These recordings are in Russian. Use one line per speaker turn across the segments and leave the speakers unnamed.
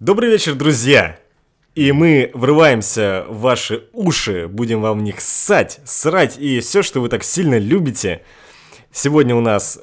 Добрый вечер, друзья! И мы врываемся в ваши уши, будем вам в них ссать, срать и все, что вы так сильно любите. Сегодня у нас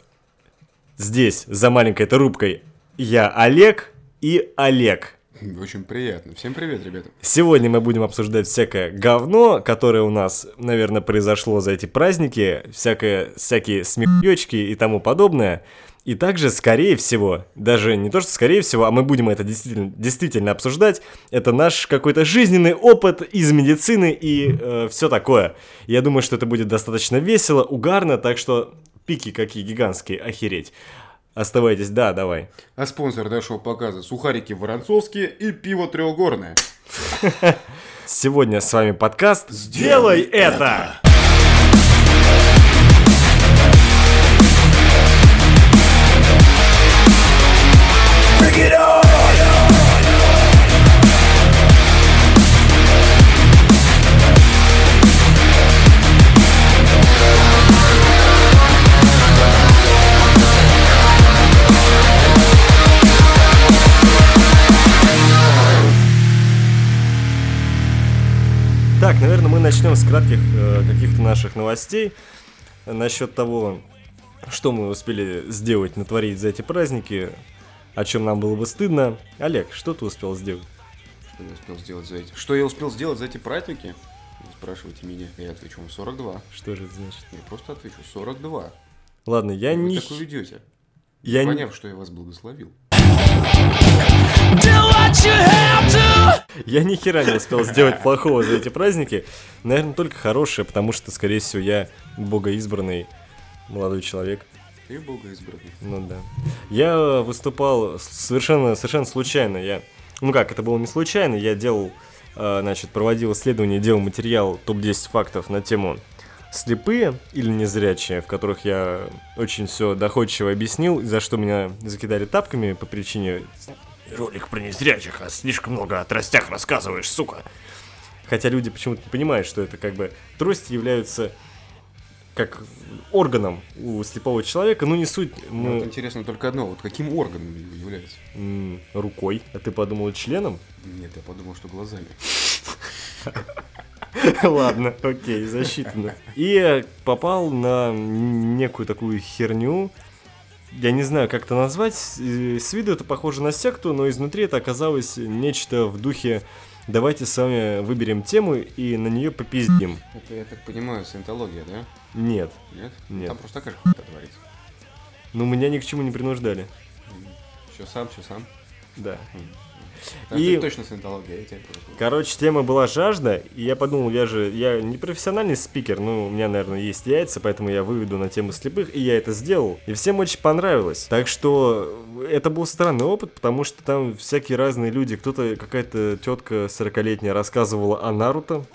здесь, за маленькой этой рубкой, я Олег и Олег.
Очень приятно. Всем привет, ребята.
Сегодня мы будем обсуждать всякое говно, которое у нас, наверное, произошло за эти праздники, всякое, всякие смехечки и тому подобное. И также, скорее всего, даже не то, что скорее всего, а мы будем это действительно, действительно обсуждать, это наш какой-то жизненный опыт из медицины и э, все такое. Я думаю, что это будет достаточно весело, угарно, так что пики какие гигантские, охереть. Оставайтесь, да, давай.
А спонсор нашего показа сухарики воронцовские и пиво трехгорное.
Сегодня с вами подкаст «Сделай это!» Так, наверное, мы начнем с кратких э, каких-то наших новостей насчет того, что мы успели сделать, натворить за эти праздники, о чем нам было бы стыдно. Олег, что ты успел сделать?
Что я успел сделать за эти... Что я успел сделать за эти праздники? Вы спрашиваете меня, я отвечу вам 42.
Что же это значит?
Я просто отвечу 42.
Ладно, я
Вы
не...
так уйдете,
Я не...
поняв, что я вас благословил.
Я ни хера не успел сделать плохого за эти праздники. Наверное, только хорошее, потому что, скорее всего, я богоизбранный молодой человек.
Ты бога избранный.
Ну да. Я выступал совершенно, совершенно случайно. Я, ну как, это было не случайно. Я делал, э, значит, проводил исследование, делал материал топ-10 фактов на тему слепые или незрячие, в которых я очень все доходчиво объяснил, за что меня закидали тапками по причине ролик про незрячих, а слишком много о тростях рассказываешь, сука. Хотя люди почему-то не понимают, что это как бы трости являются как органом у слепого человека, ну не суть, мы-
вот интересно только одно, вот каким органом является?
М, рукой. А ты подумал членом?
Нет, я подумал, что глазами.
Ладно, окей, засчитано. И попал на некую такую херню. Я не знаю, как это назвать. Э, С виду это похоже на секту, но изнутри это оказалось нечто в духе «давайте с вами выберем тему и на нее попиздим».
Это, я так понимаю, саентология, да?
Нет.
Нет?
Нет.
Там просто такая же хуйня творится.
Ну, меня ни к чему не принуждали.
Все сам, все сам.
Да.
Так,
И-
это точно саентология, я тебя просто...
Короче, тема была жажда, и я подумал, я же, я не профессиональный спикер, ну, у меня, наверное, есть яйца, поэтому я выведу на тему слепых, и я это сделал. И всем очень понравилось. Так что это был странный опыт, потому что там всякие разные люди, кто-то, какая-то тетка 40-летняя рассказывала о Наруто.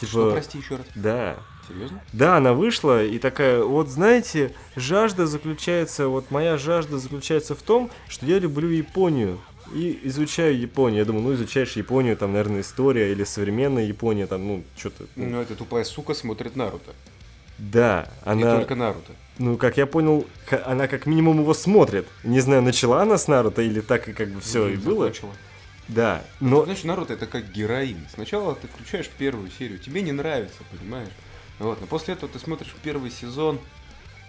Типа,
Что, прости еще раз?
да,
Серьезно?
да, она вышла и такая, вот знаете, жажда заключается, вот моя жажда заключается в том, что я люблю Японию и изучаю Японию. Я думаю, ну изучаешь Японию, там, наверное, история или современная Япония, там, ну, что-то.
Ну, эта тупая сука смотрит Наруто.
Да,
Не
она,
только Наруто.
ну, как я понял, она как минимум его смотрит. Не знаю, начала она с Наруто или так и как бы все и было.
закончила.
Да, но
Знаешь, Наруто это как героин. Сначала ты включаешь первую серию, тебе не нравится, понимаешь? Вот, но после этого ты смотришь первый сезон.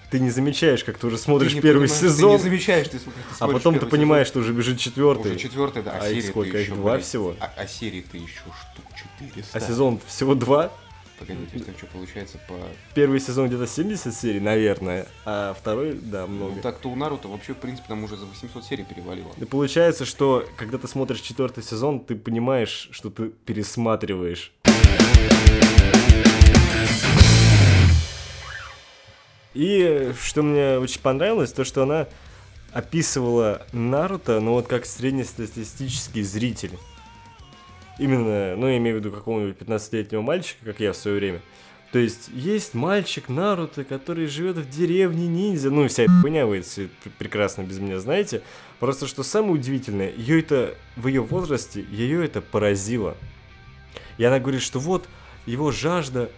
Ты не замечаешь, как ты уже смотришь
ты
первый
понимаешь- Ты
сезон,
не замечаешь, ты, ты
а
смотришь
потом ты понимаешь,
сезон.
что уже бежит
Уже
четвертый.
четвертый, да. А,
А их
серии
сколько?
ты
Их два
блядь,
всего?
А, а серии ты еще штук 400.
А сезон всего два.
Погоди, то есть там что получается по...
Первый сезон где-то 70 серий, наверное, а второй, да, много.
Ну так-то у Наруто вообще, в принципе, там уже за 800 серий перевалило.
И получается, что когда ты смотришь четвертый сезон, ты понимаешь, что ты пересматриваешь. И что мне очень понравилось, то что она описывала Наруто, ну вот как среднестатистический зритель. Именно, ну я имею в виду какого-нибудь 15-летнего мальчика, как я в свое время. То есть есть мальчик Наруто, который живет в деревне ниндзя. Ну, вся хуйня, вы все пр- прекрасно без меня знаете. Просто что самое удивительное, ее это в ее возрасте, ее это поразило. И она говорит, что вот его жажда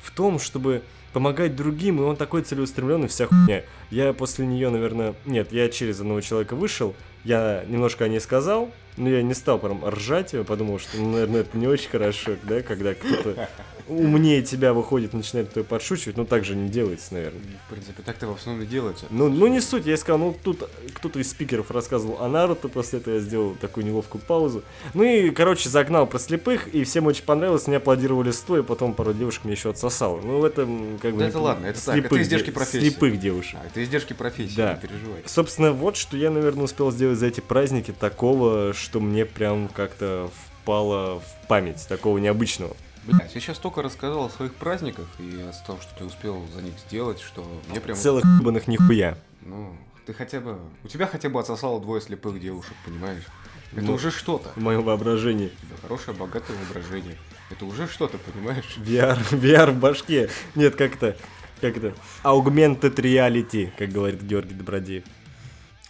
в том, чтобы помогать другим, и он такой целеустремленный, вся хуйня. Я после нее, наверное... Нет, я через одного человека вышел, я немножко о ней сказал, но я не стал прям ржать, я подумал, что, ну, наверное, это не очень хорошо, да, когда кто-то умнее тебя выходит, начинает твой подшучивать, ну так же не делается, наверное.
В принципе, так-то в основном и делается.
Ну, ну не суть, я сказал, ну тут кто-то из спикеров рассказывал о Наруто, после этого я сделал такую неловкую паузу. Ну и, короче, загнал про слепых, и всем очень понравилось, мне аплодировали стоя, потом пару девушек мне еще отсосало. Ну в этом как бы...
Да это ладно, это так, это издержки
де-
профессии.
Слепых девушек.
А, это издержки профессии,
Да.
не переживай.
Собственно, вот что я, наверное, успел сделать за эти праздники такого, что мне прям как-то впало в память, такого необычного.
Блять, я сейчас только рассказал о своих праздниках и о том, что ты успел за них сделать, что мне прям...
Целых ебаных нихуя.
Ну, ты хотя бы... У тебя хотя бы отсосало двое слепых девушек, понимаешь? Это
Ну.
уже что-то.
В моем воображении.
Тебя хорошее, богатое воображение. Это уже что-то, понимаешь?
VR, VR в башке. Нет, как это, как это, augmented reality, как говорит Георгий Добродеев.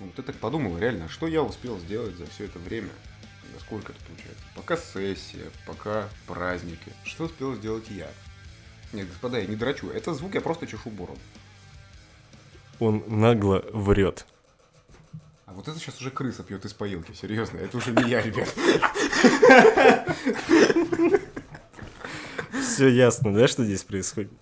Вот ты так подумал, реально, что я успел сделать за все это время? За сколько это получается? Пока сессия, пока праздники. Что успел сделать я? Нет, господа, я не драчу. Это звук, я просто чешу бороду.
Он нагло врет.
А вот это сейчас уже крыса пьет из поилки, серьезно. Это уже не я, ребят.
Все ясно, да, что здесь происходит?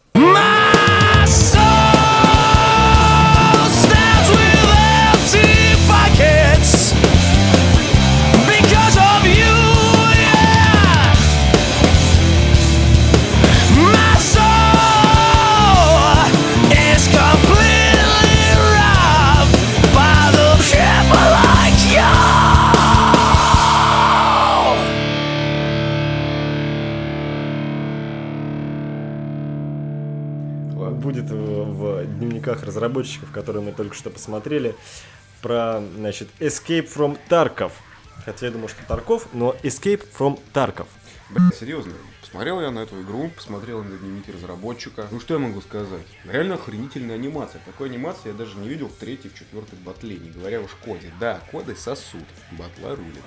Разработчиков, которые мы только что посмотрели, про, значит, Escape from Tarkov. Хотя я думал, что Тарков, но Escape from Tarkov.
Блин, серьезно. Посмотрел я на эту игру, посмотрел на дневники разработчика. Ну что я могу сказать? Реально охренительная анимация. Такой анимации я даже не видел в третьей, в четвертой батле, не говоря уж коде. Да, коды сосут, батла рулит.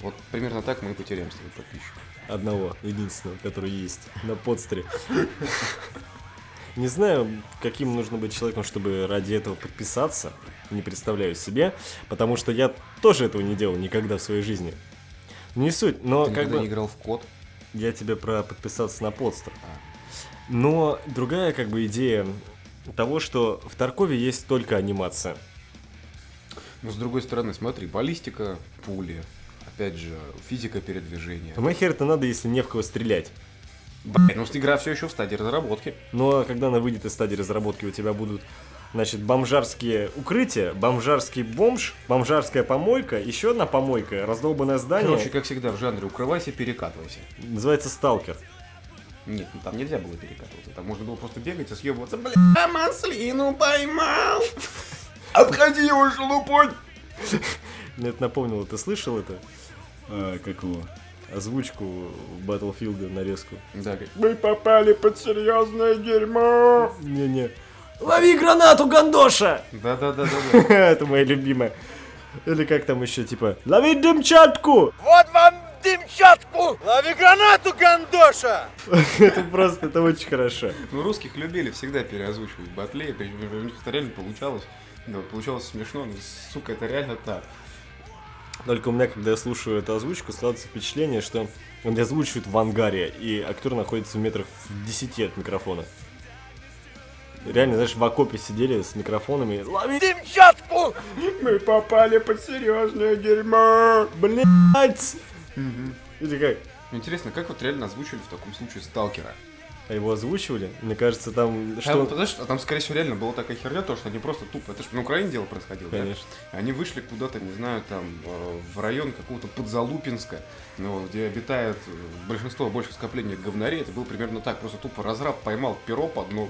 Вот примерно так мы и потеряем с тобой подписчиков.
Одного, единственного, который есть на подстере. Не знаю, каким нужно быть человеком, чтобы ради этого подписаться. Не представляю себе, потому что я тоже этого не делал никогда в своей жизни. Не суть, но
Ты
как бы
не играл в код?
я тебе про подписаться на подстер.
А.
Но другая как бы идея того, что в Таркове есть только анимация.
Но с другой стороны, смотри, баллистика, пули, опять же, физика передвижения.
А хер это надо, если не в кого стрелять.
Блин, ну игра все еще в стадии разработки.
Ну а когда она выйдет из стадии разработки, у тебя будут, значит, бомжарские укрытия, бомжарский бомж, бомжарская помойка, еще одна помойка, раздолбанное здание.
Короче, как всегда в жанре укрывайся, перекатывайся.
Называется сталкер.
Нет, ну там нельзя было перекатываться. Там можно было просто бегать и съебываться. Бля, маслину поймал! Обходи его, шелупонь!
Мне это напомнило, ты слышал это? А, как его? Озвучку Battlefield нарезку.
Да, как, мы попали под серьезное дерьмо!
Не-не. Лови гранату, Гандоша!
Да-да-да-да-да.
Это моя любимая. Или как там еще, типа, лови дымчатку!
Вот вам дымчатку! Лови гранату, Гандоша!
Это просто, это очень хорошо.
Ну, русских любили всегда переозвучивать в батле, причем у них это реально получалось. Да, получалось смешно, но, сука, это реально так.
Только у меня, когда я слушаю эту озвучку, складывается впечатление, что он озвучивает в ангаре, и актер находится в метрах в 10 от микрофона. Реально, знаешь, в окопе сидели с микрофонами. Лови
Дымчатку!
Мы попали под серьезное дерьмо!
блять! Или как?
Интересно, как вот реально озвучили в таком случае сталкера?
А его озвучивали? Мне кажется, там...
Что? Там, знаешь, там, скорее всего, реально была такая херня, то, что они просто тупо... Это же на Украине дело происходило, да?
Конечно.
Они вышли куда-то, не знаю, там, э, в район какого-то Подзалупинска, ну, где обитает э, большинство, больше скоплений говнарей. Это было примерно так. Просто тупо разраб поймал перо под, ну,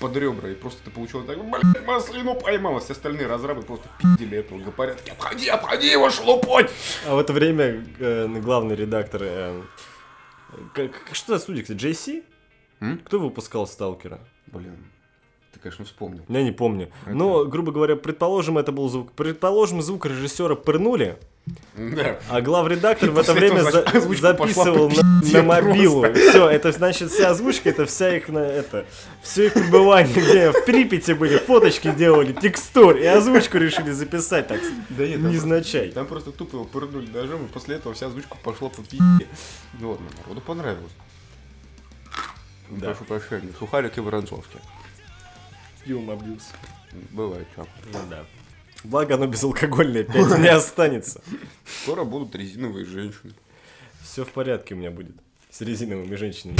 под ребра, и просто ты получил так, блядь, маслину поймал, а все остальные разрабы просто пиздили этого гопаря. Такие, обходи, обходи его, шелупонь!
А в это время э, главный редактор... э, как, что за студия, кстати, JC?
М?
Кто выпускал Сталкера?
Блин, ты, конечно, вспомнил.
Я не помню.
Это-
Но, грубо говоря, предположим, это был звук. Предположим, звук режиссера пырнули,
Да.
А главредактор
И
в это время за- записывал на, мобилу.
просто.
Все, это значит вся озвучка, это вся их на это. Все их пребывание, где в Припяти были, фоточки делали, текстур, и озвучку решили записать так.
Да нет, там
Невзначай.
Там просто тупо его пырнули ножом, и после этого вся озвучка пошла по пи***е. Ну ладно, народу понравилось.
Да.
Прошу прощения, сухарики воронцовские.
Пьем абьюз.
Бывает, чё.
Ну да. Благо оно безалкогольное, опять не останется.
Скоро будут резиновые женщины.
Все в порядке у меня будет с резиновыми женщинами.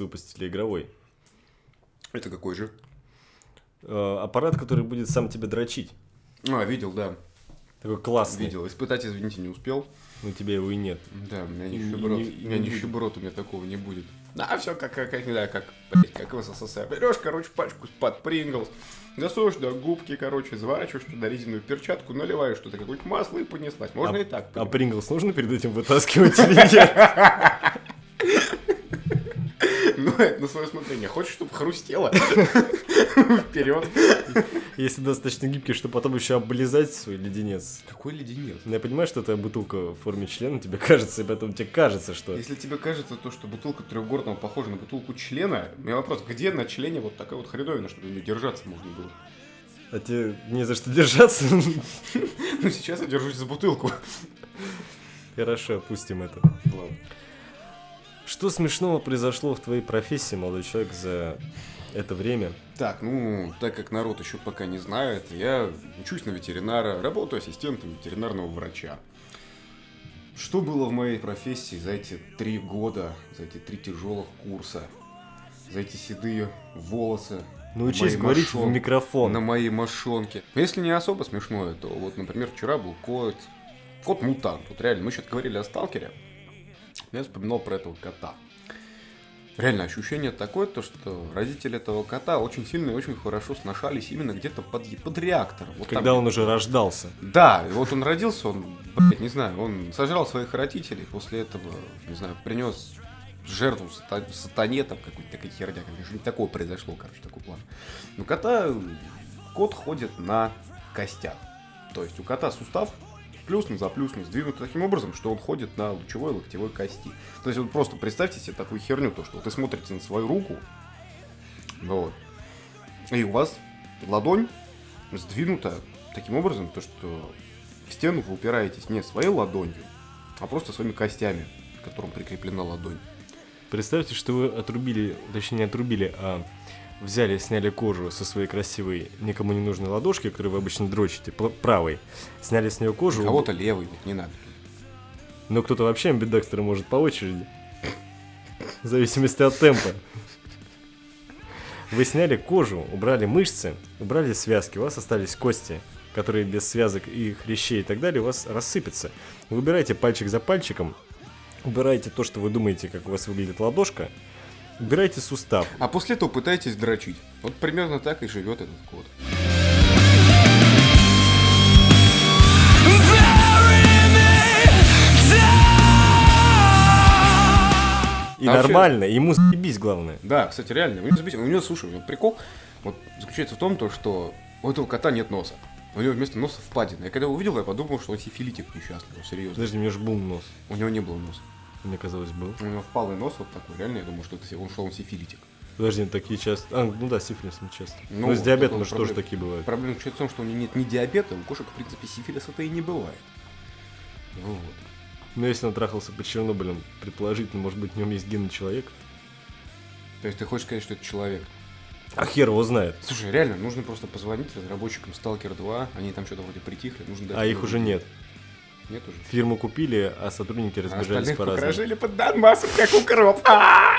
Выпустили игровой?
Это какой же?
Э, аппарат, который будет сам тебя дрочить.
А, видел, да.
Такой классный.
Видел. Испытать, извините, не успел.
Но тебе его и нет.
Да, у меня нищеброд. У меня нищеброд, у меня такого не будет. А, все как, как, не знаю, как, блядь, как в СССР. Берешь, короче, пачку под Принглс, засуешь туда губки, короче, заворачиваешь туда резиновую перчатку, наливаешь туда какое-нибудь масло и понеслась. Можно
а,
и так.
А Принглс нужно перед этим вытаскивать или нет?
Ну, это на свое смотрение. Хочешь, чтобы хрустело? Вперед.
Если достаточно гибкий, чтобы потом еще облизать свой леденец.
Какой леденец?
Ну, Я понимаю, что это бутылка в форме члена, тебе кажется, и поэтому тебе кажется, что...
Если тебе кажется то, что бутылка трехгорного похожа на бутылку члена, у меня вопрос, где на члене вот такая вот хреновина, чтобы не держаться можно было?
А тебе не за что держаться?
Ну, сейчас я держусь за бутылку.
Хорошо, опустим это.
Ладно.
Что смешного произошло в твоей профессии, молодой человек, за это время?
Так, ну, так как народ еще пока не знает, я учусь на ветеринара, работаю ассистентом ветеринарного врача. Что было в моей профессии за эти три года, за эти три тяжелых курса, за эти седые волосы?
Научись говорить
мошон-
в микрофон.
На моей мошонке. Если не особо смешное, то вот, например, вчера был кот, кот-мутант. Вот реально, мы что-то говорили о сталкере. Я вспоминал про этого кота. Реально ощущение такое, то, что родители этого кота очень сильно и очень хорошо сношались именно где-то под, под реактором. Вот там
Когда он уже рождался.
да, вот он родился, он, блядь, не знаю, он сожрал своих родителей, после этого, не знаю, принес жертву сата- сатане, там, какой-то такая херня, конечно, не такого произошло, короче, такой план. Но кота, кот ходит на костях. То есть у кота сустав плюсно за плюсно сдвинут таким образом, что он ходит на лучевой локтевой кости. То есть вот просто представьте себе такую херню, то что вы смотрите на свою руку, вот, и у вас ладонь сдвинута таким образом, то что в стену вы упираетесь не своей ладонью, а просто своими костями, к которым прикреплена ладонь.
Представьте, что вы отрубили, точнее не отрубили, а взяли, сняли кожу со своей красивой, никому не нужной ладошки, которую вы обычно дрочите, правой, сняли с нее кожу,
кого-то левый, не надо.
но кто-то вообще амбидекстера может по очереди, в зависимости от темпа. Вы сняли кожу, убрали мышцы, убрали связки, у вас остались кости, которые без связок и хрящей и так далее у вас рассыпятся. Вы убираете пальчик за пальчиком, убираете то, что вы думаете, как у вас выглядит ладошка, убираете сустав.
А после этого пытаетесь дрочить. Вот примерно так и живет этот кот.
И
А вообще-
нормально, ему заебись главное.
Да, кстати, реально. У него, заебись- у него, слушай, у него прикол вот, заключается в том, то, что у этого кота нет носа. У него вместо носа впадина. Я когда его увидел, я подумал, что он сифилитик несчастный, серьезно.
Подожди, у меня же был нос.
У него не было носа.
Мне казалось, был.
У него впалый нос вот такой. Реально, я думал, что это он, что он сифилитик.
Подожди, такие часто... А, ну да, сифилис не часто.
Ну,
Ну, с диабетом же тоже такие бывают.
Проблема заключается в том, что у него нет ни диабета, у кошек, в принципе, сифилиса-то и не бывает. Вот.
Но если он трахался под Чернобылем, предположительно, может быть, в нем есть гены человека.
То есть ты хочешь сказать, что это человек?
А хер его знает.
Слушай, реально, нужно просто позвонить разработчикам Stalker 2, они там что-то вроде притихли, нужно дать
А их уже нет.
Нет уже.
Фирму купили, а сотрудники
А
разбежались
остальных
по-разному.
покрошили под Донбассом, как укроп. А!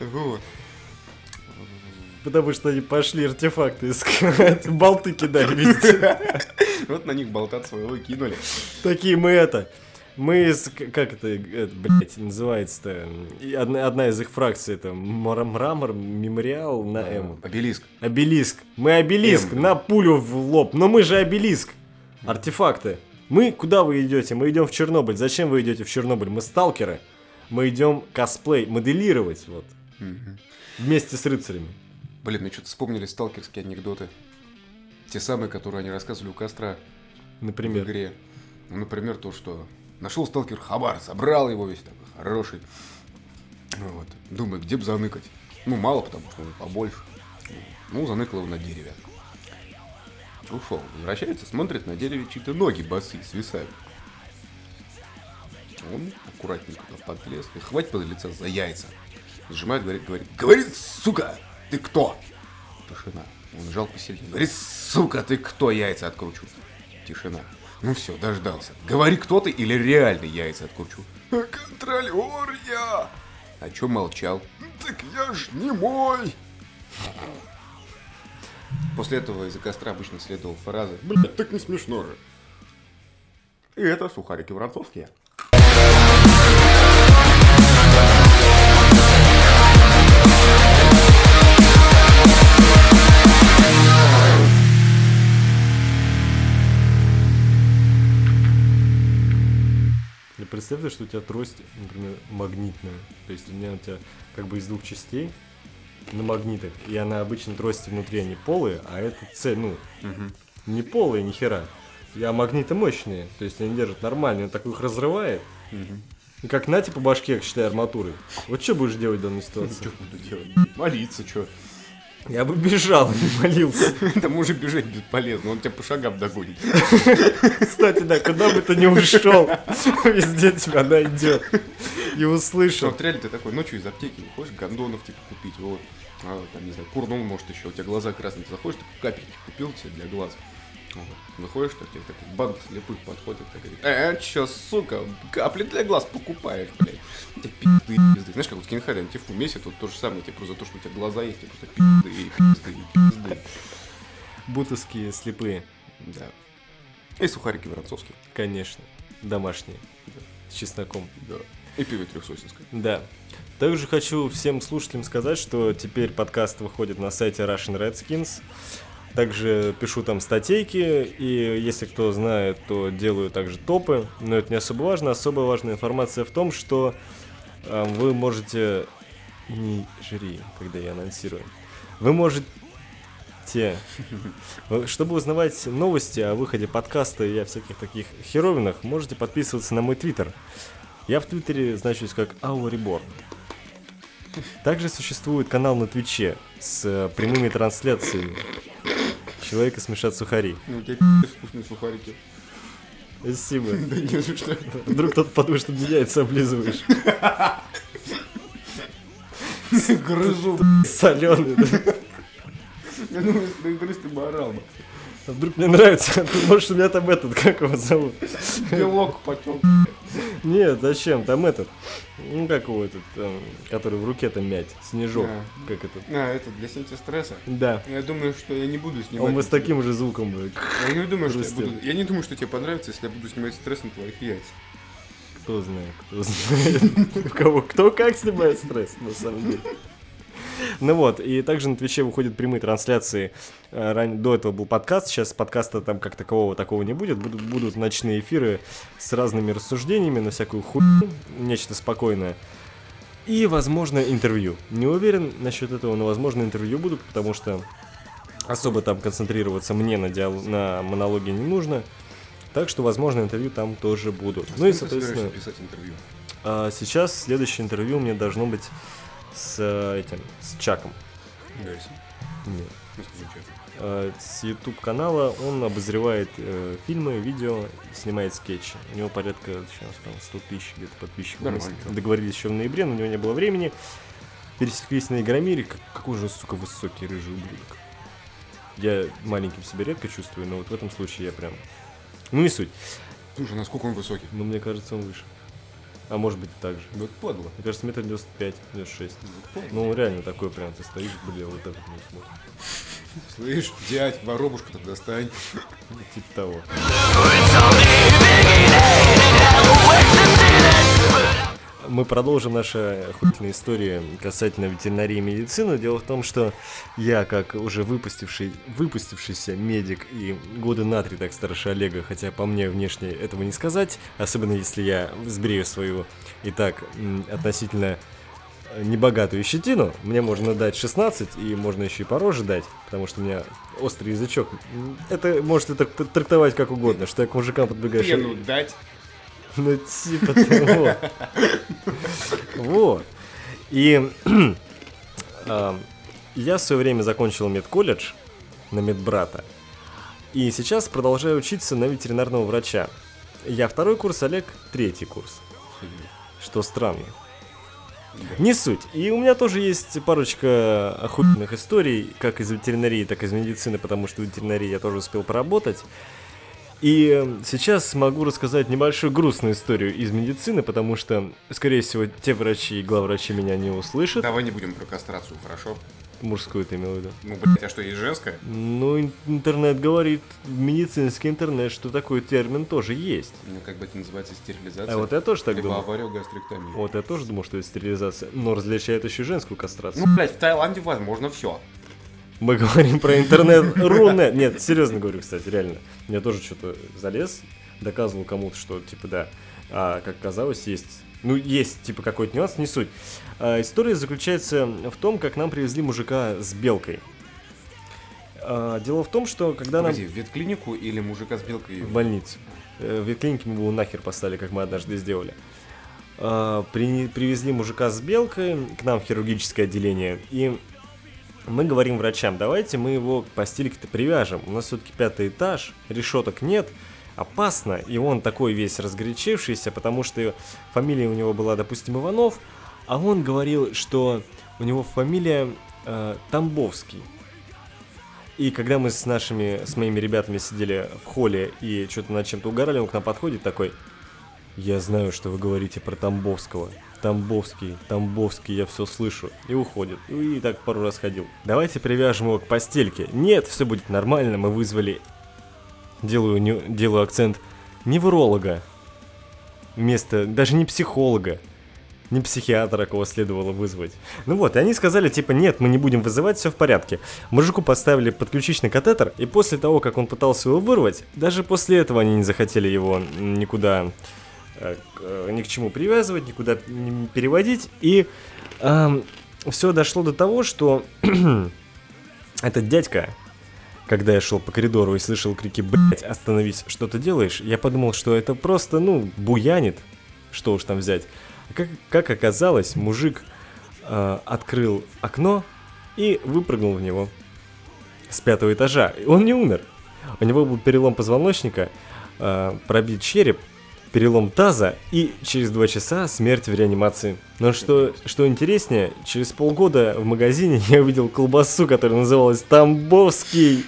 Вот.
Потому что они пошли артефакты искать, болты кидали везде.
Вот на них болтат своего и кинули.
Такие мы это. Мы из... Как это, э, блядь, называется-то? Одна, одна из их фракций это Мра- Мрамор, Мемориал на М.
Обелиск.
Обелиск. Мы обелиск
М.
на пулю в лоб. Но мы же обелиск. Артефакты. Мы куда вы идете? Мы идем в Чернобыль. Зачем вы идете в Чернобыль? Мы сталкеры. Мы идем косплей, моделировать вот. Вместе с рыцарями.
Блин, мне что-то вспомнили сталкерские анекдоты. Те самые, которые они рассказывали у костра в
Например.
игре. Ну, например, то, что нашел сталкер хабар, собрал его весь такой хороший. Вот. Думает, где бы заныкать. Ну, мало, потому что он побольше. Ну, заныкал его на дереве. Ушел. Возвращается, смотрит, на дереве чьи-то ноги босые свисают. Он аккуратненько туда подлез и хватит под лица за яйца. Сжимает, говорит, говорит, говорит, сука, ты кто? Тишина. Он жал посильнее. Говорит, сука, ты кто? Яйца откручу. Тишина. Ну все, дождался. Говори, кто ты или реально яйца откручу. «А Контролер я. А чё молчал? Так я ж не мой. После этого из-за костра обычно следовала фраза «Блядь, так не смешно же». И это сухарики воронцовские.
Представь, что у тебя трость, например, магнитная. То есть у меня у тебя как бы из двух частей на магнитах. И она обычно трости внутри, они полые, а это цель, ну, не полые, ни хера. А магниты мощные. То есть они держат нормально, он такой их разрывает. И как на по башке, считай, арматурой. Вот что будешь делать в данной ситуации?
Что буду делать? Молиться, что?
Я бы бежал, не молился.
Там уже бежать бесполезно, он тебя по шагам догонит.
Кстати, да, куда бы ты ни ушел, везде тебя найдет. И услышал.
вот реально ты такой ночью из аптеки выходишь, гондонов типа купить, вот. А, там, не знаю, курнул, может, еще, у тебя глаза красные, заходишь, ты капельки купил себе для глаз. Выходишь, так тебе такой банда слепых подходит, так говорит, э, чё, сука, капли для глаз покупаешь, блядь. Тебе пизды, пизды. Знаешь, как вот скинхеды антифу месяц, вот то же самое, тебе просто за то, что у тебя глаза есть, тебе просто пизды, пизды, пизды.
Бутовские слепые,
Да. И сухарики воронцовские.
конечно, домашние, с чесноком.
Да. И пиво трехсосинское.
Да. Также хочу всем слушателям сказать, что теперь подкаст выходит на сайте Russian Redskins. Также пишу там статейки, и если кто знает, то делаю также топы, но это не особо важно. Особо важная информация в том, что э, вы можете... Не жри, когда я анонсирую. Вы можете... Вы- Чтобы узнавать новости о выходе подкаста и о всяких таких херовинах, можете подписываться на мой твиттер. Я в Твиттере значусь как Аурибор. Также существует канал на Твиче с э, прямыми трансляциями. Человека смешат сухари.
Ну, у тебя вкусные сухарики.
Спасибо.
Да не за что.
Вдруг кто-то подумает, что мне яйца облизываешь.
Грызу.
Соленый?
Я думаю, если ты грыз, ты бы орал бы.
А Вдруг мне нравится. Может, у меня там этот, как его зовут?
Белок потек.
Нет, зачем? Там этот. Ну, как его этот, там, который в руке там мять. Снежок. Как этот.
А, это для снятия стресса.
Да.
Я думаю, что я не буду снимать.
Он бы с таким же звуком бы.
Я не думаю, что я буду... Я не думаю, что тебе понравится, если я буду снимать стресс на твоих яйцах.
Кто знает, кто знает. Кого, кто как снимает стресс, на самом деле. Ну вот, и также на Твиче выходят прямые трансляции. Э, До этого был подкаст, сейчас подкаста там как такового такого не будет. Будут, будут ночные эфиры с разными рассуждениями на всякую хуйню, нечто спокойное. И, возможно, интервью. Не уверен насчет этого, но, возможно, интервью будут, потому что особо там концентрироваться мне на, диал- на монологе не нужно. Так что, возможно, интервью там тоже будут. Ну и, соответственно,
писать интервью.
а сейчас следующее интервью меня должно быть с э, этим, с Чаком.
Гаррисон.
Нет.
Ну.
Э, С YouTube канала он обозревает э, фильмы, видео, снимает скетчи. У него порядка сейчас там 100 тысяч где-то подписчиков. Мы
Нормально.
с- договорились еще в ноябре, но у него не было времени. Пересеклись на Игромире. Как- какой же, сука, высокий рыжий ублюдок. Я маленьким себя редко чувствую, но вот в этом случае я прям... Ну, не суть.
Слушай, насколько он высокий?
Но мне кажется, он выше. А может быть так же.
Вот подло.
Мне кажется, метр 95, 96.
Вот подло.
Ну, реально такой прям, ты стоишь, бля, вот этот не смотришь.
Слышь, дядь, воробушку-то достань.
Ну, Типа того. Мы продолжим наши охуительные истории касательно ветеринарии и медицины. Дело в том, что я, как уже выпустивший, выпустившийся медик и годы на три так старше Олега, хотя по мне внешне этого не сказать, особенно если я сбрею свою и так относительно э, небогатую щетину, мне можно дать 16, и можно еще и пороже дать, потому что у меня острый язычок. Это можете так трактовать как угодно, что я к мужикам подбегаю.
Пену дать.
Ну, типа того. Вот. И а, я в свое время закончил медколледж на медбрата. И сейчас продолжаю учиться на ветеринарного врача. Я второй курс, Олег третий курс. Что странно. Не суть. И у меня тоже есть парочка охуенных историй, как из ветеринарии, так и из медицины, потому что в ветеринарии я тоже успел поработать. И сейчас могу рассказать небольшую грустную историю из медицины, потому что, скорее всего, те врачи и главврачи меня не услышат.
Давай не будем про кастрацию, хорошо?
Мужскую ты имел в виду.
Ну, блядь, а что, есть женская?
Ну, ин- интернет говорит, медицинский интернет, что такой термин тоже есть.
Ну, как бы это называется стерилизация.
А вот я тоже так
Либо
думал.
авариогастректомия.
Вот я тоже думал, что это стерилизация, но различает еще женскую кастрацию.
Ну, блядь, в Таиланде возможно все.
Мы говорим про интернет рунет. Нет, серьезно говорю, кстати, реально. Я тоже что-то залез, доказывал кому-то, что типа да. А как оказалось, есть. Ну, есть, типа, какой-то нюанс, не суть. А, история заключается в том, как нам привезли мужика с белкой. А, дело в том, что когда нам...
Погоди, в ветклинику или мужика с белкой?
В больницу. Э, В ветклинике мы его нахер поставили, как мы однажды сделали. А, при- Привезли мужика с белкой к нам в хирургическое отделение. И мы говорим врачам, давайте мы его к постельке-то привяжем. У нас все-таки пятый этаж, решеток нет, опасно. И он такой весь разгорячившийся, потому что фамилия у него была, допустим, Иванов, а он говорил, что у него фамилия э, Тамбовский. И когда мы с нашими, с моими ребятами сидели в холле и что-то над чем-то угорали, он к нам подходит такой, я знаю, что вы говорите про Тамбовского. Тамбовский, Тамбовский, я все слышу. И уходит. И так пару раз ходил. Давайте привяжем его к постельке. Нет, все будет нормально, мы вызвали... Делаю, не- делаю акцент невролога. Вместо... Даже не психолога. Не психиатра, кого следовало вызвать. Ну вот, и они сказали, типа, нет, мы не будем вызывать, все в порядке. Мужику поставили подключичный катетер, и после того, как он пытался его вырвать, даже после этого они не захотели его никуда, ни к чему привязывать, никуда не переводить. И все дошло до того, что этот дядька, когда я шел по коридору и слышал крики «Блять, остановись, что ты делаешь?», я подумал, что это просто, ну, буянит, что уж там взять. А Как, как оказалось, мужик э, открыл окно и выпрыгнул в него с пятого этажа. Он не умер. У него был перелом позвоночника, э, пробит череп, перелом таза и через два часа смерть в реанимации. Но что, что интереснее, через полгода в магазине я увидел колбасу, которая называлась Тамбовский.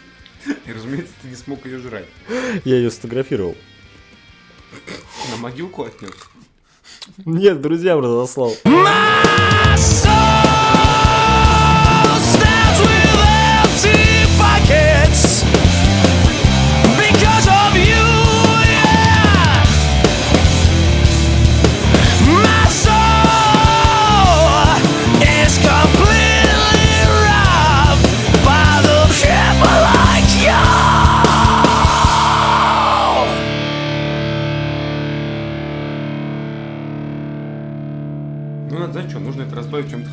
И, разумеется, ты не смог ее жрать.
Я ее сфотографировал.
На могилку отнес.
Нет, друзьям разослал.
My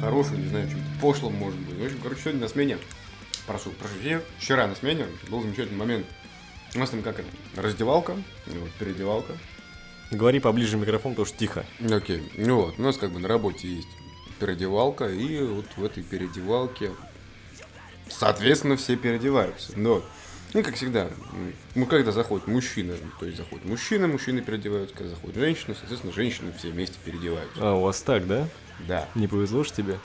хорошим, не знаю, чем-то пошлым, может быть. В общем, короче, сегодня на смене, прошу прощения, вчера на смене был замечательный момент. У нас там как это, раздевалка, вот переодевалка.
Говори поближе микрофон, потому что тихо.
Окей, ну вот, у нас как бы на работе есть переодевалка, и вот в этой переодевалке Соответственно, все переодеваются. Но, ну, как всегда, м, ну, когда заходит мужчина, то есть заходит мужчина, мужчины переодеваются, когда заходит женщина, соответственно, женщины все вместе переодеваются.
А, у вас так, да?
Да.
Не повезло ж тебе?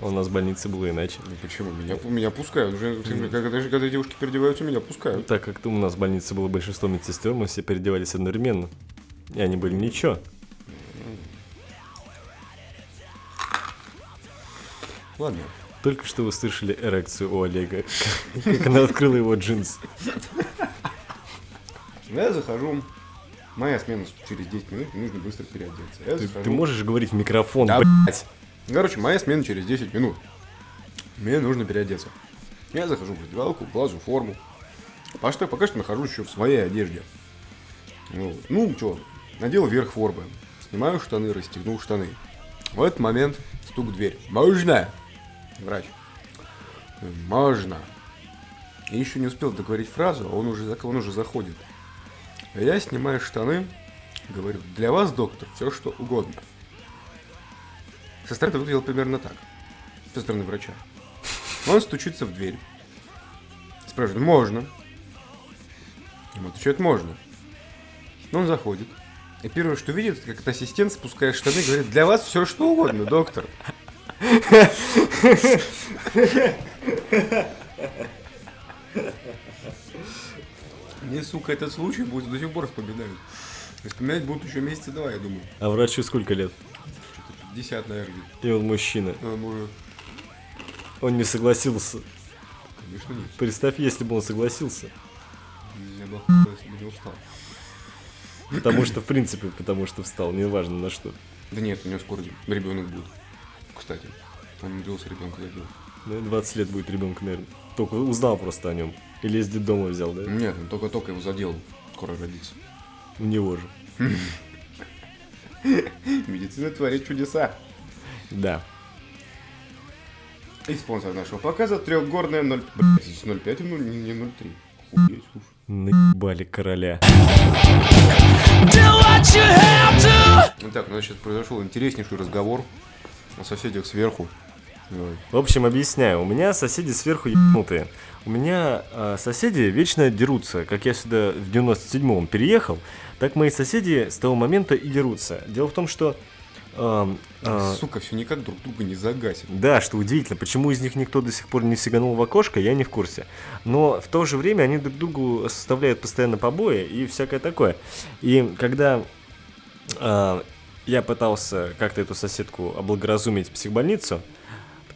У нас в больнице было иначе.
Ну, почему? Меня, меня пускают. Уже, когда, даже когда девушки переодеваются, меня пускают.
Так как у нас в больнице было большинство медсестер, мы все переодевались одновременно. И они были ничего.
Ладно.
Только что вы слышали эрекцию у Олега, как она открыла его джинсы.
Я захожу. Моя смена через 10 минут, мне нужно быстро переодеться. Я
Ты,
захожу.
ты можешь говорить в микрофон,
Да,
блядь?
Короче, моя смена через 10 минут. Мне нужно переодеться. Я захожу в раздевалку, влазу в форму. Пока что, пока что нахожусь еще в своей одежде. Вот. Ну, что, надел верх формы. Снимаю штаны, расстегнул штаны. В этот момент стук в дверь. Можно? Врач. Можно. И еще не успел договорить фразу, а он уже, он уже заходит. А Я снимаю штаны, говорю, для вас, доктор, все что угодно. Со стороны это выглядело примерно так. Со стороны врача. Он стучится в дверь. Спрашивает, можно? Ему отвечают, можно. Но он заходит. И первое, что видит, как этот ассистент, спуская штаны, говорит, для вас все что угодно, доктор. Мне, сука, этот случай будет до сих пор вспоминать. Вспоминать будут еще месяца два, я думаю.
А врачу сколько лет?
50, наверное.
И он мужчина.
А, может,
Он не согласился.
конечно, нет.
Представь, если бы он согласился.
Я бы если бы не устал.
Потому что, в принципе, потому что встал, неважно на что.
Да нет, у него скоро ребенок будет. Кстати, он родился ребенка родил.
Ну, 20 лет будет ребенку, наверное. Только узнал просто о нем. Или из детдома взял, да?
Нет, он только-только его задел. Скоро родится.
У него же.
Медицина творит чудеса.
Да.
И спонсор нашего показа трехгорная 0... Блядь, здесь 0,5 и 0, не, не 0,3. Хуеть, слушай.
Наебали короля.
Итак, у нас сейчас произошел интереснейший разговор о соседях сверху.
В общем, объясняю. У меня соседи сверху ебнутые. У меня а, соседи вечно дерутся. Как я сюда в 97-м переехал, так мои соседи с того момента и дерутся. Дело в том, что... ам, а,
Сука, все никак друг друга не загасит.
Да, что удивительно, почему из них никто до сих пор не сиганул в окошко, я не в курсе. Но в то же время они друг другу составляют постоянно побои и всякое такое. И когда а, я пытался как-то эту соседку облагоразумить в психбольницу,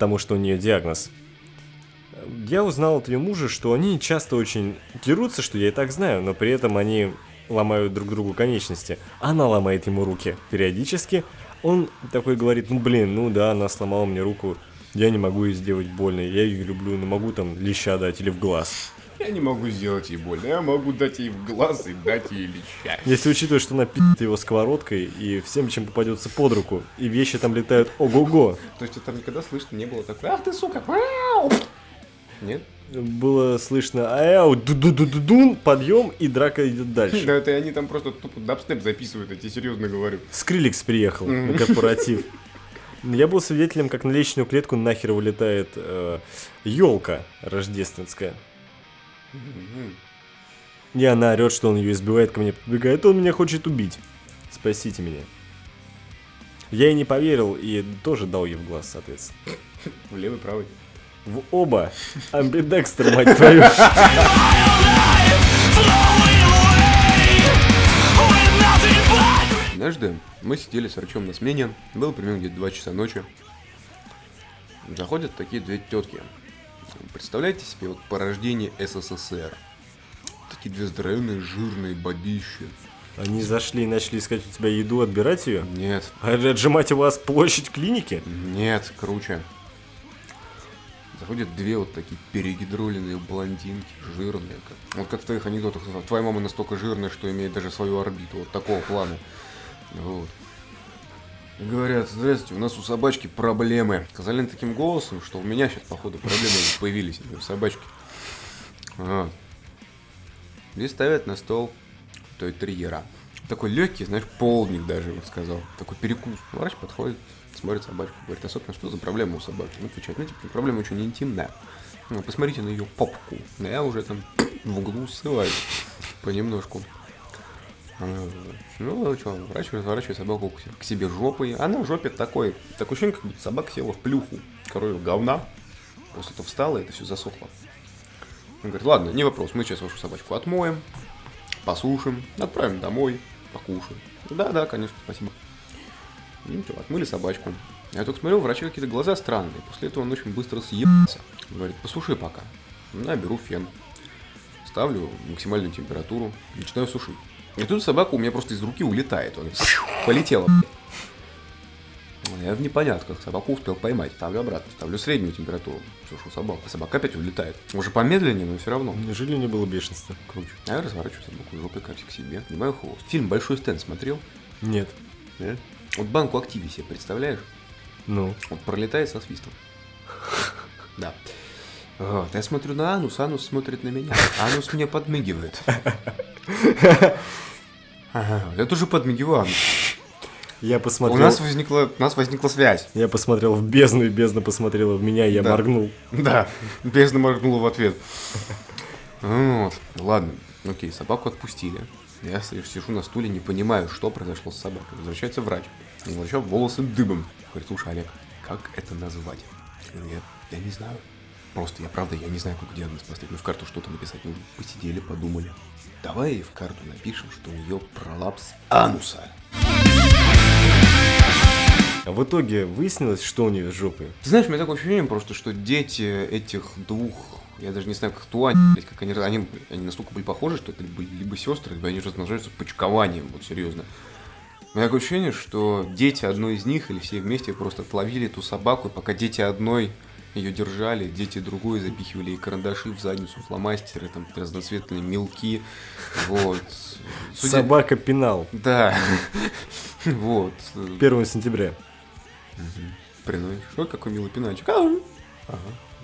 потому что у нее диагноз, я узнал от ее мужа, что они часто очень дерутся, что я и так знаю, но при этом они ломают друг другу конечности. Она ломает ему руки периодически. Он такой говорит, ну блин, ну да, она сломала мне руку, я не могу ей сделать больно, я ее люблю, но могу там леща дать или в глаз.
Я не могу сделать ей больно, я могу дать ей в глаз и дать ей леща.
Если учитывать, что она пи***т его сковородкой и всем, чем попадется под руку, и вещи там летают ого-го.
То есть там никогда слышно не было такое, ах ты сука, мяу!» Нет?
Было слышно ау, ду-ду-ду-ду-дун, подъем, и драка идет дальше.
Да это они там просто тупо дабстеп записывают, я тебе серьезно говорю.
Скриликс приехал на корпоратив. Я был свидетелем, как на лестничную клетку нахер вылетает елка рождественская. И она орет, что он ее избивает, ко мне подбегает, он меня хочет убить. Спасите меня. Я ей не поверил и тоже дал ей в глаз, соответственно.
В левый, правый.
В оба. Амбидекстер, мать твою.
Однажды мы сидели с врачом на смене, было примерно где-то 2 часа ночи. Заходят такие две тетки. Представляете себе вот порождение СССР. Такие две здоровенные, жирные бабищи.
Они зашли и начали искать у тебя еду, отбирать ее?
Нет,
А отжимать у вас площадь клиники?
нет, круче. Заходят две вот такие перегидроленные блондинки, жирные. Как, вот как в твоих анекдотах. Твоя мама настолько жирная, что имеет даже свою орбиту. Вот такого плана. Вот. И говорят, здравствуйте, у нас у собачки проблемы. Сказали таким голосом, что у меня сейчас, походу, проблемы появились у собачки. Ага. И ставят на стол той терьера. Такой легкий, знаешь, полдник даже, я бы сказал. Такой перекус. Врач подходит, смотрит собачку, говорит, а собственно, что за проблема у собаки? Он отвечает, ну, типа, проблема очень интимная. Ну, посмотрите на ее попку. А Я уже там в углу ссылаюсь понемножку. А, Ну, что, врач разворачивает собаку к се- к себе жопой. Она в жопе такой, такое ощущение, как будто собака села в плюху. Король говна. После этого встала, и это все засохло. Он говорит, ладно, не вопрос, мы сейчас вашу собачку отмоем, посушим, отправим домой, покушаем. Да, да, конечно, спасибо. Ну что, отмыли собачку. Я только смотрел, врача какие-то глаза странные. После этого он очень быстро съебался. Говорит, посуши пока. Я беру фен, ставлю максимальную температуру, начинаю сушить. И тут собака у меня просто из руки улетает. Он полетела. Я в непонятках. Собаку успел поймать. Ставлю обратно. Ставлю среднюю температуру. Сушу собаку. А собака опять улетает. Уже помедленнее, но все равно.
Неужели не было бешенства?
Круче. А я разворачиваю собаку жопой как к себе. Снимаю хвост. Фильм «Большой стенд» смотрел?
Нет.
Нет? Вот банку активи себе представляешь?
Ну.
Вот пролетает со свистом. Да. Вот, я смотрю на Анус, Анус смотрит на меня. Анус мне подмигивает. Ага, Я тоже подмигиваю Анус.
Я
У
посмотрел...
нас возникла, у нас возникла связь.
Я посмотрел в бездну, и бездна посмотрела в меня, и я
Да.
моргнул.
Да, бездна моргнула в ответ. Ну Вот, ладно, окей, собаку отпустили. Я сижу на стуле, не понимаю, что произошло с собакой. Возвращается врач. У врача волосы дыбом. Говорит, слушай, Олег, как это назвать? Я говорю, я, я не знаю. Просто я, правда, я не знаю, как диагноз поставить. Ну, в карту что-то написать. Ну, посидели, подумали. Давай в карту напишем, что у нее пролапс ануса.
А в итоге выяснилось, что у нее с жопой.
Ты знаешь, у меня такое ощущение просто, что дети этих двух, я даже не знаю, как кто они, блядь, как они, они, они настолько были похожи, что это были либо сестры, либо они размножаются почкованием, вот серьезно. У меня такое ощущение, что дети одной из них или все вместе просто отловили эту собаку, и пока дети одной ее держали, дети другой запихивали ей карандаши в задницу, фломастеры, там разноцветные мелки, вот. Судя-
Собака пенал.
Да, вот.
1 сентября.
Приносишь. Ой, какой милый. Ау.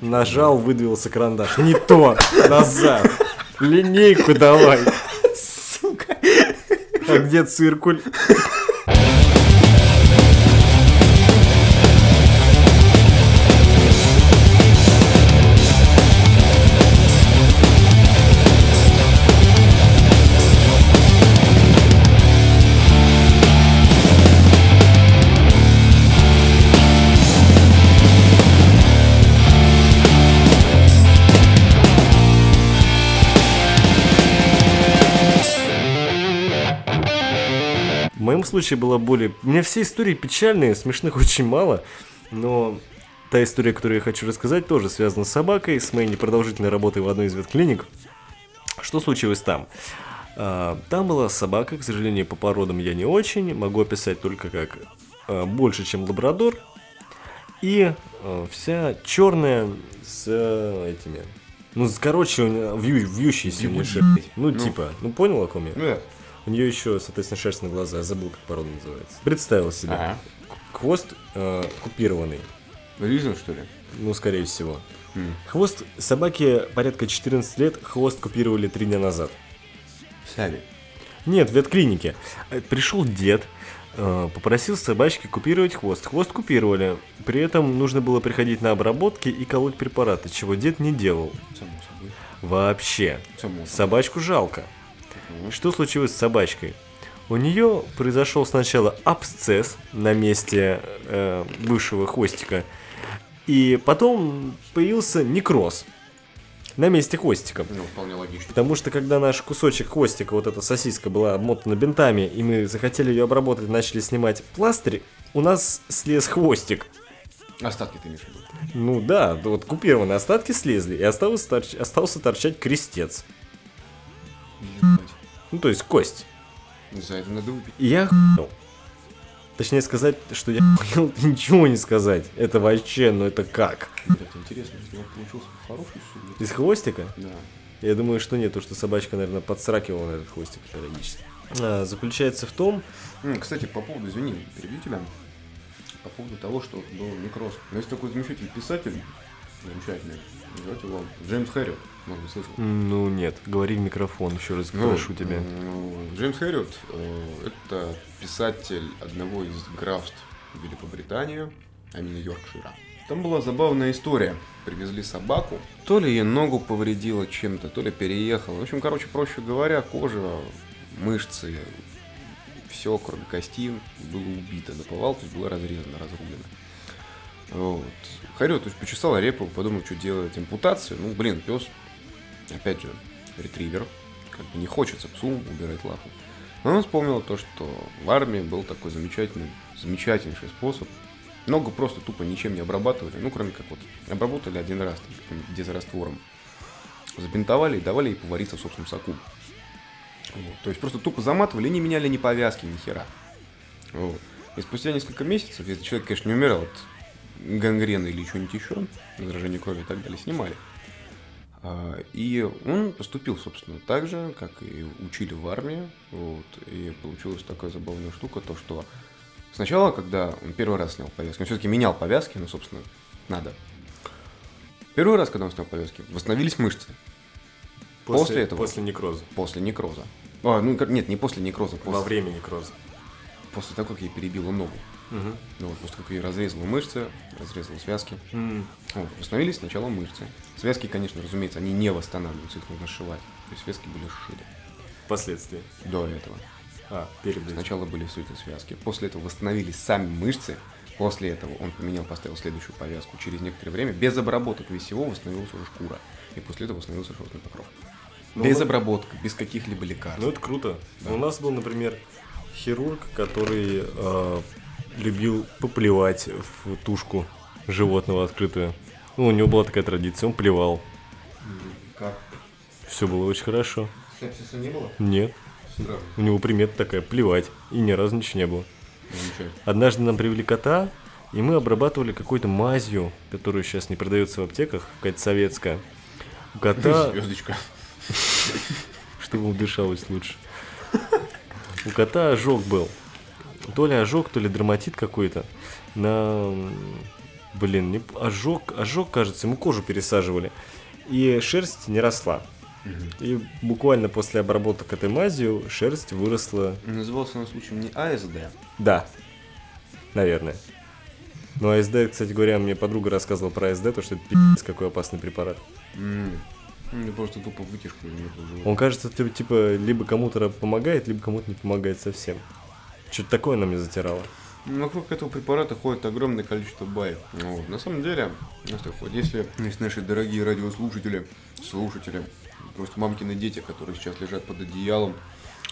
Нажал, выдвинулся карандаш. Не то! Назад! Линейку давай!
Сука.
А где циркуль? В моем случае было более... У меня все истории печальные, смешных очень мало, но та история, которую я хочу рассказать, тоже связана с собакой, с моей непродолжительной работой в одной из ветклиник. Что случилось там? А, Там была собака, к сожалению, по породам я не очень, могу описать только как а, больше, чем лабрадор, и а, вся черная с этими... Ну, короче, вью, шерсть. Ну,
Ну.
типа, ну понял, о ком я?
Ну да.
У нее еще, соответственно, шерсть на глаза. Я забыл, как порода называется. Представил себе.
Ага.
Хвост э, купированный.
Ризен, что ли?
Ну, скорее всего.
М.
Хвост собаке порядка 14 лет. Хвост купировали 3 дня назад.
Сами.
Нет, в ветклинике. Пришел дед, э, попросил собачке купировать хвост. Хвост купировали. При этом нужно было приходить на обработки и колоть препараты, чего дед не делал. Вообще. Собачку жалко. Что случилось с собачкой? У нее произошел сначала абсцесс на месте э, бывшего хвостика, и потом появился некроз на месте хвостика.
Ну, вполне логично.
Потому что когда наш кусочек хвостика, вот эта сосиска была обмотана бинтами, и мы захотели ее обработать, начали снимать пластырь, у нас слез хвостик.
Остатки ты имеешь в виду?
Ну да, вот купированные остатки слезли, и осталось торч- остался торчать крестец.
Ебать.
Ну то есть кость.
За это надо выпить.
И я охуел. Точнее сказать, что я охуел, это ничего не сказать. Это вообще, ну это как?
Это интересно, если он получился хороший судья.
Из хвостика?
Да.
Я думаю, что нет, потому что собачка, наверное, подсракивала на этот хвостик периодически. А, заключается в том,
Кстати, по поводу, извини, перебью тебя. По поводу того, что был некроз. Но есть такой замечательный писатель, замечательный, называть его Джеймс Хэрриот, может быть, слышал.
ну нет, говори в микрофон, еще раз
Ну,
прошу тебя.
ну, Джеймс Хэрриот э, это писатель одного из графств Великобритании, а именно Йоркшира. Там была забавная история. Привезли собаку. То ли ей ногу повредило чем-то, то ли переехала. В общем, короче, проще говоря, кожа, мышцы, все, кроме кости, было убито. Наповал, то есть было разрезано, разрублено. Вот. Есть почесал репу, подумал, что делать, ампутацию. Ну, блин, пес, опять же, ретривер. Как бы не хочется псу убирать лапу. Но он вспомнил то, что в армии был такой замечательный, замечательнейший способ. Ногу просто тупо ничем не обрабатывали, ну, кроме как вот обработали один раз, дезраствором. Забинтовали и давали ей повариться в собственном соку. Вот. То есть просто тупо заматывали не меняли ни повязки, ни хера. Вот. И спустя несколько месяцев, если человек, конечно, не умирал от гангрены или чего-нибудь еще, заражение крови и так далее, снимали. А, И он поступил, собственно, так же, как и учили в армии. Вот, и получилась такая забавная штука, то что сначала, когда он первый раз снял повязки, он все-таки менял повязки, ну, собственно, надо. Первый раз, когда он снял повязки, восстановились мышцы После этого?
После некроза.
после некроза. А, ну, нет, не после некроза,
Во
после,
время некроза.
после того, как ей перебила ногу. Ну, вот, как ей разрезала мышцы, разрезала связки. Вот, восстановились сначала мышцы. Связки, конечно, разумеется, они не восстанавливаются, их нужно сшивать. То есть связки были сшиты
Последствия.
до этого.
А, перед этим.
Сначала были сшиты связки, после этого восстановились сами мышцы. После этого он поменял, поставил следующую повязку. Через некоторое время, без обработок весь всего, восстановилась уже шкура. И после этого восстановился шерстный покров.
Ну,
без
ну-
обработок, без каких-либо лекарств.
Ну, это круто. У нас был, например, хирург, который э, любил поплевать в тушку животного открытую. Ну, у него была такая традиция, он плевал.
Как?
Все было очень хорошо.
Сепсиса не было?
Нет,
Странно.
у него примета такая, плевать. И ни разу ничего не было.
Замечательно.
Однажды нам привели кота, и мы обрабатывали какой-то мазью, которую сейчас не продается в аптеках, какая-то советская. У кота,
Звездочка.
чтобы он дышалось лучше. У кота ожог был. То ли ожог, то ли дерматит какой-то. На... Блин, не... ожог, ожог, кажется, ему кожу пересаживали. И шерсть не росла. И буквально после обработок этой мазью шерсть выросла
Назывался на случаем не АСД.
Да. Наверное. Ну, АСД, кстати говоря, мне подруга рассказывала про АСД, то что это пиздец какой опасный препарат.
Ну, Мне просто тупо вытяжку.
Он, кажется, ти- типа, либо кому-то помогает, либо кому-то не помогает совсем. Что-то такое она мне затирала.
Ну, Вокруг этого препарата ходит огромное количество баек. Вот. На самом деле, если есть наши дорогие радиослушатели, слушатели, просто мамкины дети, которые сейчас лежат под одеялом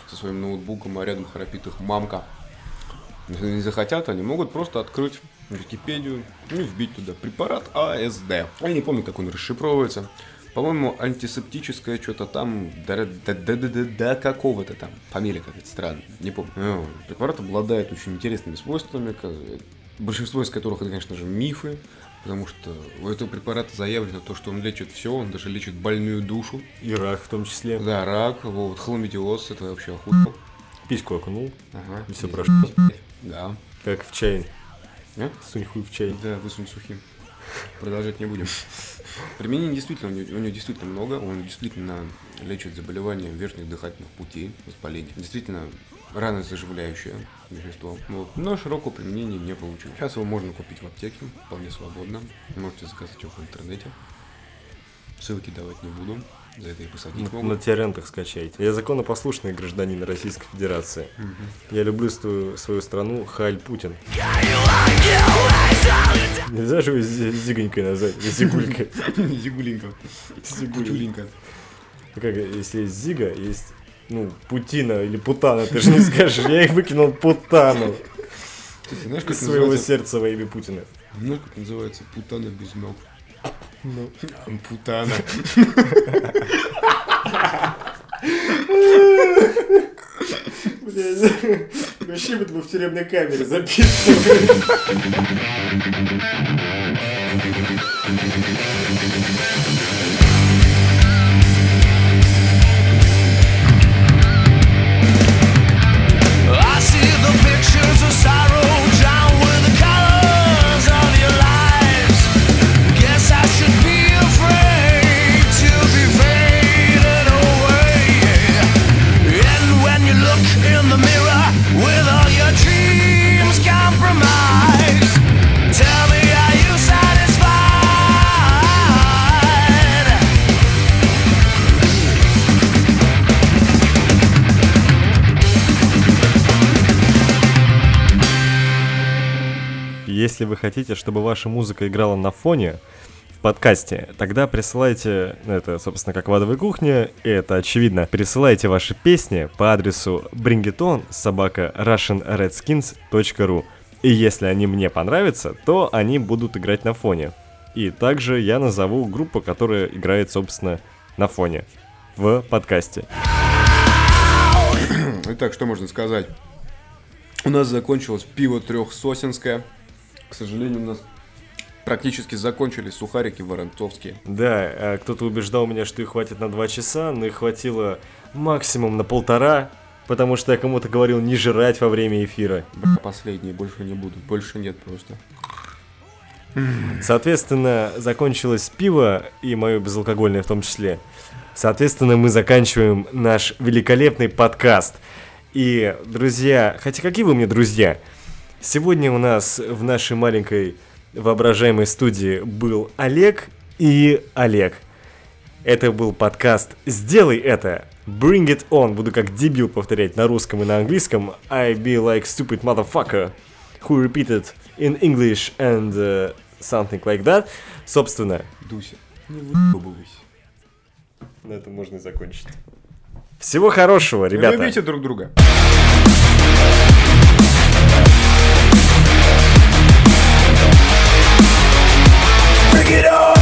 со своим ноутбуком, а рядом храпит их мамка, если они захотят, они могут просто открыть Википедию и вбить туда препарат АСД. Я не помню, как он расшифровывается. По-моему, антисептическое что-то там, да, да, да, да, да, да, какого-то там, фамилия какая-то странная, не помню. Ну, препарат обладает очень интересными свойствами, большинство из которых, это, конечно же, мифы, потому что у этого препарата заявлено то, что он лечит все, он даже лечит больную душу,
И рак в том числе.
да, рак, вот, хламидиоз, это вообще охуенно.
Письку окунул,
Ага.
и все прошло.
Да.
Как в чай.
А?
Сунь хуй в чай.
Да, высунь сухим. Продолжать не будем. Применений действительно, у него, у него действительно много. Он действительно лечит заболевания верхних дыхательных путей, воспаление. Действительно, рано заживляющее вещество. Вот. Но широкого применения не получил. Сейчас его можно купить в аптеке, вполне свободно. Можете заказать его в интернете. Ссылки давать не буду. За это и посадить
На, на
могут.
торрентах скачайте. Я законопослушный гражданин Российской Федерации. Я люблю свою, свою страну Халь Путин. Нельзя же его зи- зигонькой назвать, зигулькой.
Зигулинка. Зигулинка.
Ну как, если есть зига, есть, ну, путина или путана, ты же не скажешь, я их выкинул путану
Ты знаешь, как
своего
называется?
сердца во имя Путина.
Ну, как называется, путана без ног.
Ну.
Путана.
Вообще бы в тюремной камере записывали. Вы хотите, чтобы ваша музыка играла на фоне в подкасте, тогда присылайте, ну, это, собственно, как в адовой кухне, и это очевидно, присылайте ваши песни по адресу bringiton собака russianredskins.ru. И если они мне понравятся, то они будут играть на фоне. И также я назову группу, которая играет, собственно, на фоне в подкасте.
Итак, что можно сказать? У нас закончилось пиво трехсосинское. К сожалению, у нас практически закончились сухарики воронцовские.
Да, а кто-то убеждал меня, что их хватит на два часа, но их хватило максимум на полтора, потому что я кому-то говорил не жрать во время эфира.
Бля, последние больше не будут. Больше нет просто.
Соответственно, закончилось пиво, и мое безалкогольное в том числе. Соответственно, мы заканчиваем наш великолепный подкаст. И, друзья, хотя какие вы мне друзья? Сегодня у нас в нашей маленькой воображаемой студии был Олег и Олег. Это был подкаст «Сделай это!» Bring it on. Буду как дебил повторять на русском и на английском. I be like stupid motherfucker who repeated in English and uh, something like that. Собственно,
Дуся, не выебывайся.
на этом можно и закончить. Всего хорошего, ребята.
Любите друг друга. Get it!